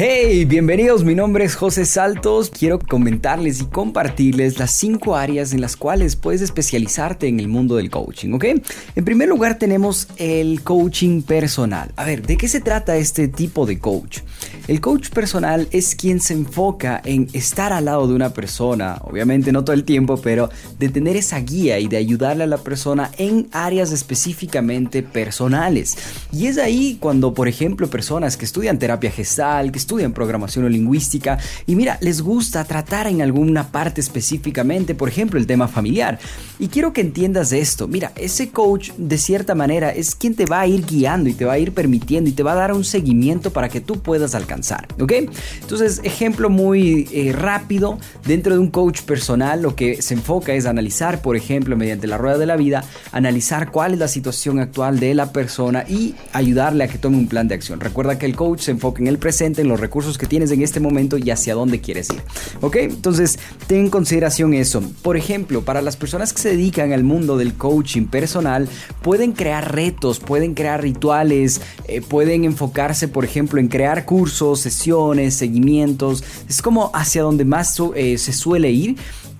Hey, bienvenidos, mi nombre es José Saltos. Quiero comentarles y compartirles las cinco áreas en las cuales puedes especializarte en el mundo del coaching, ¿ok? En primer lugar tenemos el coaching personal. A ver, ¿de qué se trata este tipo de coach? El coach personal es quien se enfoca en estar al lado de una persona, obviamente no todo el tiempo, pero de tener esa guía y de ayudarle a la persona en áreas específicamente personales. Y es ahí cuando, por ejemplo, personas que estudian terapia gestal, que estudian programación o lingüística y mira, les gusta tratar en alguna parte específicamente, por ejemplo, el tema familiar. Y quiero que entiendas esto. Mira, ese coach de cierta manera es quien te va a ir guiando y te va a ir permitiendo y te va a dar un seguimiento para que tú puedas alcanzar. ¿Ok? Entonces, ejemplo muy eh, rápido, dentro de un coach personal lo que se enfoca es analizar, por ejemplo, mediante la rueda de la vida, analizar cuál es la situación actual de la persona y ayudarle a que tome un plan de acción. Recuerda que el coach se enfoca en el presente, en los recursos que tienes en este momento y hacia dónde quieres ir. ¿Ok? Entonces, ten en consideración eso. Por ejemplo, para las personas que se dedican al mundo del coaching personal, pueden crear retos, pueden crear rituales, eh, pueden enfocarse, por ejemplo, en crear cursos, sesiones, seguimientos. Es como hacia donde más eh, se suele ir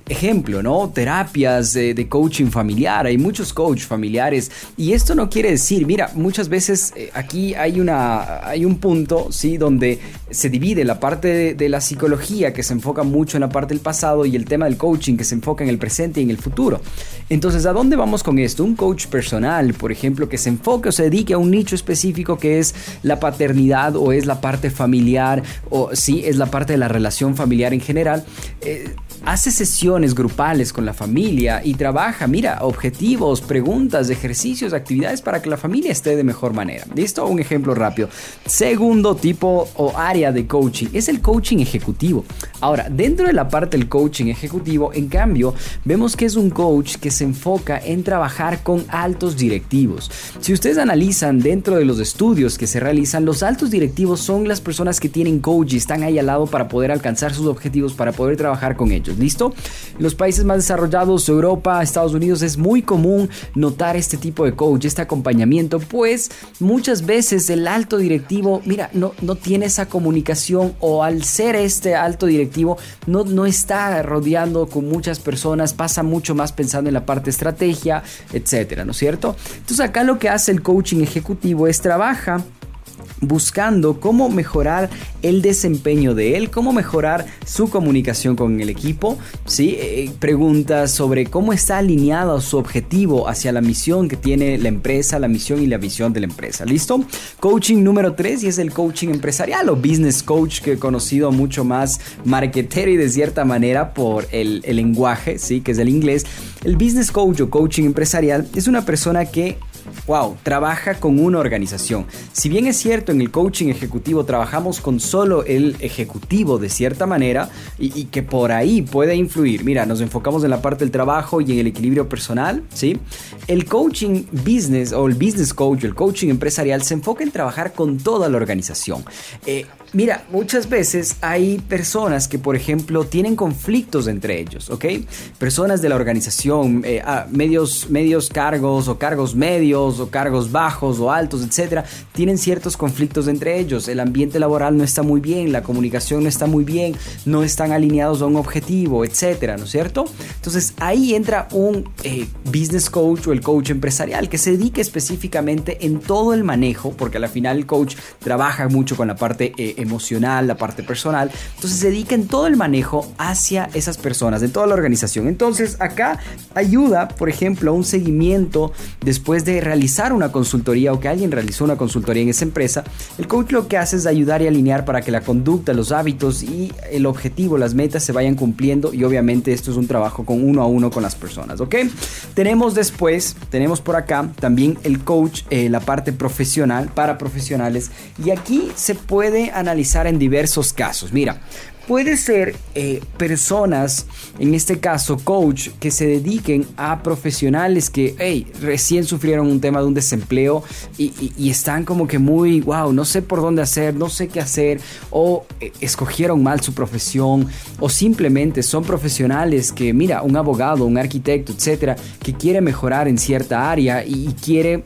ejemplo, ¿no? Terapias de, coaching familiar, hay muchos coach familiares y esto no quiere decir, mira, muchas veces eh, aquí hay, una, hay un punto, ¿sí? Donde se divide la parte de, la psicología que se enfoca mucho en la parte del pasado y el tema del coaching que se enfoca en el presente y en el futuro. Entonces, ¿a dónde vamos con esto? Un coach personal, por ejemplo, que se enfoque o se dedique a un nicho específico que es la paternidad o es la parte familiar o sí, es la parte de la relación familiar en general. Eh, hace sesiones grupales con la familia y trabaja, mira, objetivos, preguntas, ejercicios, actividades para que la familia esté de mejor manera. Listo, un ejemplo rápido. Segundo tipo o área de coaching es el coaching ejecutivo. Ahora, dentro de la parte del coaching ejecutivo, en cambio, vemos que es un coach que se enfoca en trabajar con altos directivos. Si ustedes analizan dentro de los estudios que se realizan, los altos directivos son las personas que tienen coach y están ahí al lado para poder alcanzar sus objetivos, para poder trabajar con ellos. ¿Listo? En los países más desarrollados, Europa, Estados Unidos, es muy común notar este tipo de coach, este acompañamiento, pues muchas veces el alto directivo, mira, no, no tiene esa comunicación o al ser este alto directivo, no, no está rodeando con muchas personas, pasa mucho más pensando en la parte estrategia, etcétera, ¿no es cierto? Entonces acá lo que hace el coaching ejecutivo es trabaja buscando cómo mejorar el desempeño de él, cómo mejorar su comunicación con el equipo, ¿sí? Eh, preguntas sobre cómo está alineado su objetivo hacia la misión que tiene la empresa, la misión y la visión de la empresa. ¿Listo? Coaching número 3 y es el coaching empresarial o business coach que he conocido mucho más marketero y de cierta manera por el, el lenguaje, ¿sí? Que es el inglés. El business coach o coaching empresarial es una persona que wow, trabaja con una organización. Si bien es cierto, en el coaching ejecutivo trabajamos con solo el ejecutivo de cierta manera y, que por ahí puede influir. Mira, nos enfocamos en la parte del trabajo y en el equilibrio personal, ¿sí? El coaching business o el business coach, el coaching empresarial se enfoca en trabajar con toda la organización. Eh, Mira, muchas veces hay personas que, por ejemplo, tienen conflictos entre ellos, ¿ok? Personas de la organización, eh, ah, medios, medios cargos o cargos medios o cargos bajos o altos, etcétera, tienen ciertos conflictos entre ellos. El ambiente laboral no está muy bien, la comunicación no está muy bien, no están alineados a un objetivo, etcétera, ¿no es cierto? Entonces ahí entra un eh, business coach o el coach empresarial que se dedica específicamente en todo el manejo, porque al final el coach trabaja mucho con la parte eh, emocional, la parte personal. Entonces se dedica en todo el manejo hacia esas personas, en toda la organización. Entonces acá ayuda, por ejemplo, a un seguimiento después de realizar una consultoría o que alguien realizó una consultoría en esa empresa. El coach lo que hace es ayudar y alinear para que la conducta, los hábitos y el objetivo, las metas se vayan cumpliendo y obviamente esto es un trabajo con uno a uno con las personas, ¿ok? Tenemos después, tenemos por acá también el coach, eh, la parte profesional para profesionales y aquí se puede analizar analizar en diversos casos. Mira, puede ser eh, personas, en este caso coach, que se dediquen a profesionales que hey, recién sufrieron un tema de un desempleo y, están como que muy, wow, no sé por dónde hacer, no sé qué hacer, o eh, escogieron mal su profesión, o simplemente son profesionales que, mira, un abogado, un arquitecto, etcétera, que quiere mejorar en cierta área y quiere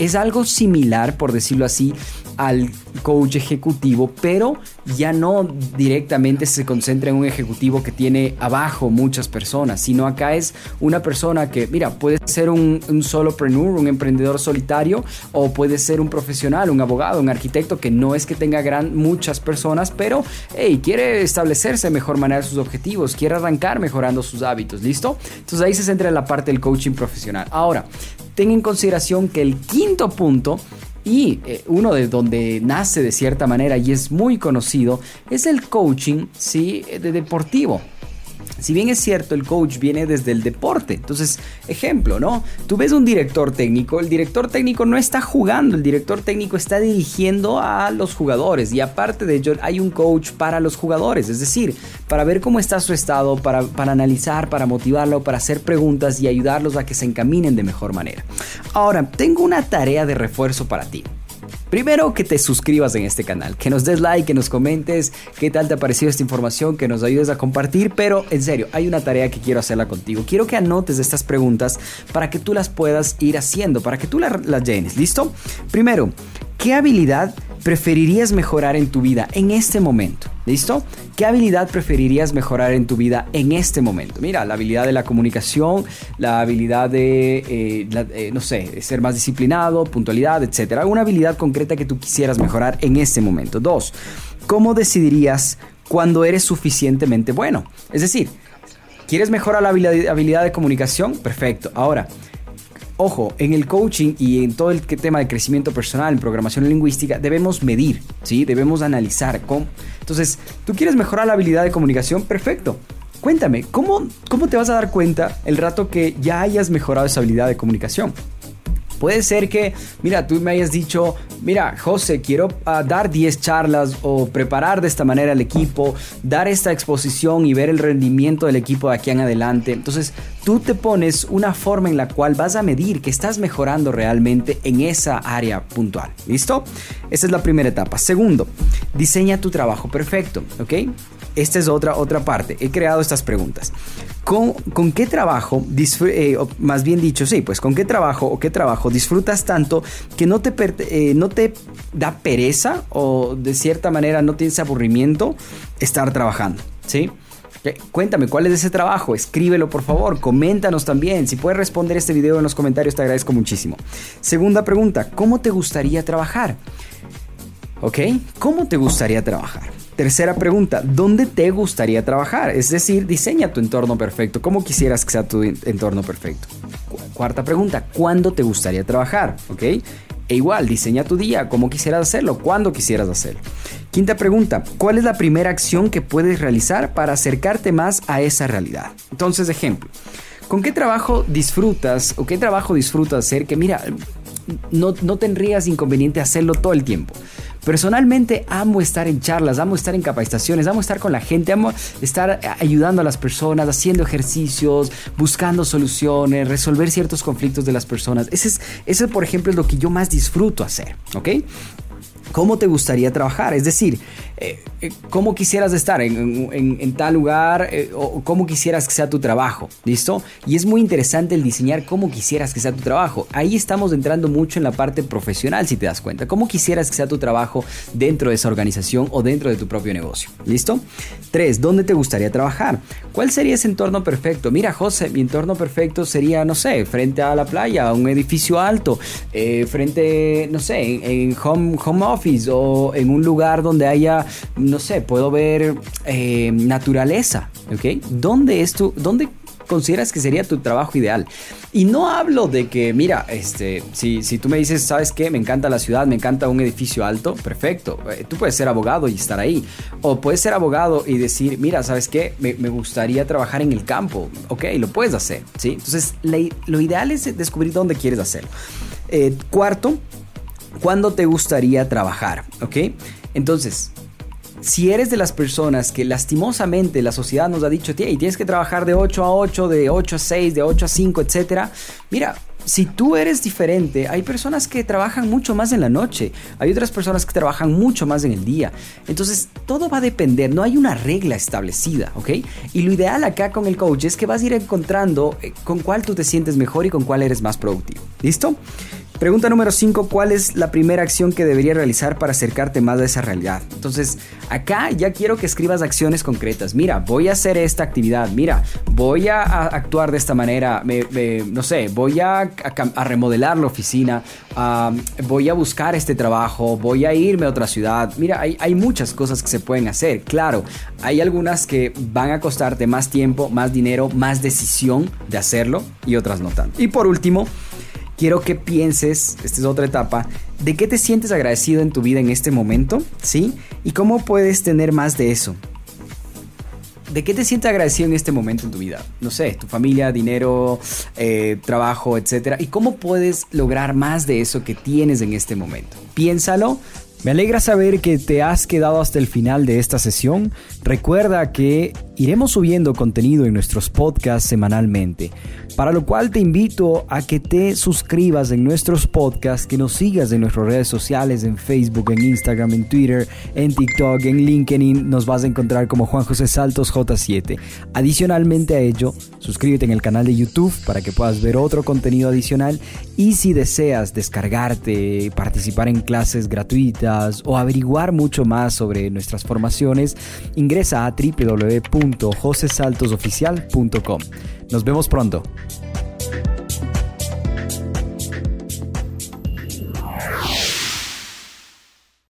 es algo similar, por decirlo así, al coach ejecutivo, pero ya no directamente se concentra en un ejecutivo que tiene abajo muchas personas, sino acá es una persona que, mira, puede ser un, solopreneur, un emprendedor solitario, o puede ser un profesional, un abogado, un arquitecto que no es que tenga gran, muchas personas, pero hey, quiere establecerse de mejor manera sus objetivos, quiere arrancar mejorando sus hábitos, ¿listo? Entonces ahí se centra en la parte del coaching profesional. Ahora, ten en consideración que el quinto punto y eh, uno de donde nace de cierta manera y es muy conocido es el coaching ¿sí? de deportivo. Si bien es cierto, el coach viene desde el deporte. Entonces, ejemplo, ¿no? Tú ves un director técnico, el director técnico no está jugando, el director técnico está dirigiendo a los jugadores y aparte de ello hay un coach para los jugadores, es decir, para ver cómo está su estado, para, para analizar, para motivarlo, para hacer preguntas y ayudarlos a que se encaminen de mejor manera. Ahora, tengo una tarea de refuerzo para ti. Primero que te suscribas en este canal, que nos des like, que nos comentes qué tal te ha parecido esta información, que nos ayudes a compartir, pero en serio, hay una tarea que quiero hacerla contigo. Quiero que anotes estas preguntas para que tú las puedas ir haciendo, para que tú las, las llenes, ¿listo? Primero, ¿qué habilidad preferirías mejorar en tu vida en este momento? ¿Listo? ¿Qué habilidad preferirías mejorar en tu vida en este momento? Mira, la habilidad de la comunicación, la habilidad de, eh, eh, no sé, ser más disciplinado, puntualidad, etc. Una habilidad concreta que tú quisieras mejorar en este momento. Dos, ¿cómo decidirías cuando eres suficientemente bueno? Es decir, ¿quieres mejorar la habilidad de comunicación? Perfecto. Ahora, ojo, en el coaching y en todo el tema de crecimiento personal, en programación lingüística, debemos medir, ¿sí? Debemos analizar. Cómo. Entonces, ¿tú quieres mejorar la habilidad de comunicación? Perfecto. Cuéntame, ¿cómo, ¿cómo te vas a dar cuenta el rato que ya hayas mejorado esa habilidad de comunicación? Puede ser que, mira, tú me hayas dicho, mira, José, quiero ah, dar 10 charlas o preparar de esta manera al equipo, dar esta exposición y ver el rendimiento del equipo de aquí en adelante. Entonces, tú te pones una forma en la cual vas a medir que estás mejorando realmente en esa área puntual. ¿Listo? Esa es la primera etapa. Segundo, diseña tu trabajo perfecto, ¿ok? Esta es otra, otra parte. He creado estas preguntas. ¿Con, qué trabajo, eh, más bien dicho, sí, pues con qué trabajo o qué trabajo disfrutas tanto que no te, eh, no te da pereza o de cierta manera no tienes aburrimiento estar trabajando? ¿Sí? Cuéntame, ¿cuál es ese trabajo? Escríbelo por favor, coméntanos también. Si puedes responder este video en los comentarios te agradezco muchísimo. Segunda pregunta, ¿cómo te gustaría trabajar? ¿Ok? ¿Cómo te gustaría trabajar? Tercera pregunta, ¿dónde te gustaría trabajar? Es decir, diseña tu entorno perfecto. ¿Cómo quisieras que sea tu entorno perfecto? Cuarta pregunta, ¿cuándo te gustaría trabajar? ¿Ok? E igual, diseña tu día, cómo quisieras hacerlo, cuándo quisieras hacerlo. Quinta pregunta, ¿cuál es la primera acción que puedes realizar para acercarte más a esa realidad? Entonces, ejemplo, ¿con qué trabajo disfrutas o qué trabajo disfrutas hacer que, mira, no, no tendrías inconveniente hacerlo todo el tiempo? Personalmente amo estar en charlas, amo estar en capacitaciones, amo estar con la gente, amo estar ayudando a las personas, haciendo ejercicios, buscando soluciones, resolver ciertos conflictos de las personas. Ese es, ese por ejemplo, es lo que yo más disfruto hacer, ¿ok? ¿Cómo te gustaría trabajar? Es decir, eh, eh, ¿cómo quisieras estar en, tal lugar eh, o cómo quisieras que sea tu trabajo? ¿Listo? Y es muy interesante el diseñar cómo quisieras que sea tu trabajo. Ahí estamos entrando mucho en la parte profesional, si te das cuenta. ¿Cómo quisieras que sea tu trabajo dentro de esa organización o dentro de tu propio negocio? ¿Listo? Tres, ¿dónde te gustaría trabajar? ¿Cuál sería ese entorno perfecto? Mira, José, mi entorno perfecto sería, no sé, frente a la playa, un edificio alto, frente, no sé, en, home, home office o en un lugar donde haya, no sé, puedo ver eh, naturaleza, ¿ok? ¿Dónde es tu, dónde consideras que sería tu trabajo ideal? Y no hablo de que, mira, este, si, si tú me dices, ¿sabes qué? Me encanta la ciudad, me encanta un edificio alto, perfecto. Eh, tú puedes ser abogado y estar ahí. O puedes ser abogado y decir, mira, ¿sabes qué? Me, me gustaría trabajar en el campo. Ok, lo puedes hacer, ¿sí? Entonces, lo ideal es descubrir dónde quieres hacerlo. Eh, cuarto, ¿Cuándo te gustaría trabajar? ¿Ok? Entonces, si eres de las personas que lastimosamente la sociedad nos ha dicho, y tienes que trabajar de 8 a 8, de 8 a 6, de 8 a 5, etcétera, mira, si tú eres diferente, hay personas que trabajan mucho más en la noche, hay otras personas que trabajan mucho más en el día. Entonces, todo va a depender, no hay una regla establecida, ¿ok? Y lo ideal acá con el coach es que vas a ir encontrando eh, con cuál tú te sientes mejor y con cuál eres más productivo. ¿Listo? Pregunta número 5, ¿cuál es la primera acción que deberías realizar para acercarte más a esa realidad? Entonces, acá ya quiero que escribas acciones concretas. Mira, voy a hacer esta actividad, mira, voy a, actuar de esta manera, no sé, voy a, remodelar la oficina, voy a buscar este trabajo, voy a irme a otra ciudad. Mira, hay, hay muchas cosas que se pueden hacer. Claro, hay algunas que van a costarte más tiempo, más dinero, más decisión de hacerlo y otras no tanto. Y por último, quiero que pienses, esta es otra etapa, de qué te sientes agradecido en tu vida en este momento, ¿sí? Y cómo puedes tener más de eso. ¿De qué te sientes agradecido en este momento en tu vida? No sé, tu familia, dinero, eh, trabajo, etc. ¿Y cómo puedes lograr más de eso que tienes en este momento? Piénsalo, me alegra saber que te has quedado hasta el final de esta sesión. Recuerda que iremos subiendo contenido en nuestros podcasts semanalmente, para lo cual te invito a que te suscribas en nuestros podcasts, que nos sigas en nuestras redes sociales, en Facebook, en Instagram, en Twitter, en TikTok, en LinkedIn, nos vas a encontrar como Juan José Saltos J7. Adicionalmente a ello, suscríbete en el canal de YouTube para que puedas ver otro contenido adicional y si deseas descargarte, participar en clases gratuitas, o averiguar mucho más sobre nuestras formaciones, ingresa a www.josesaltosoficial.com. Nos vemos pronto.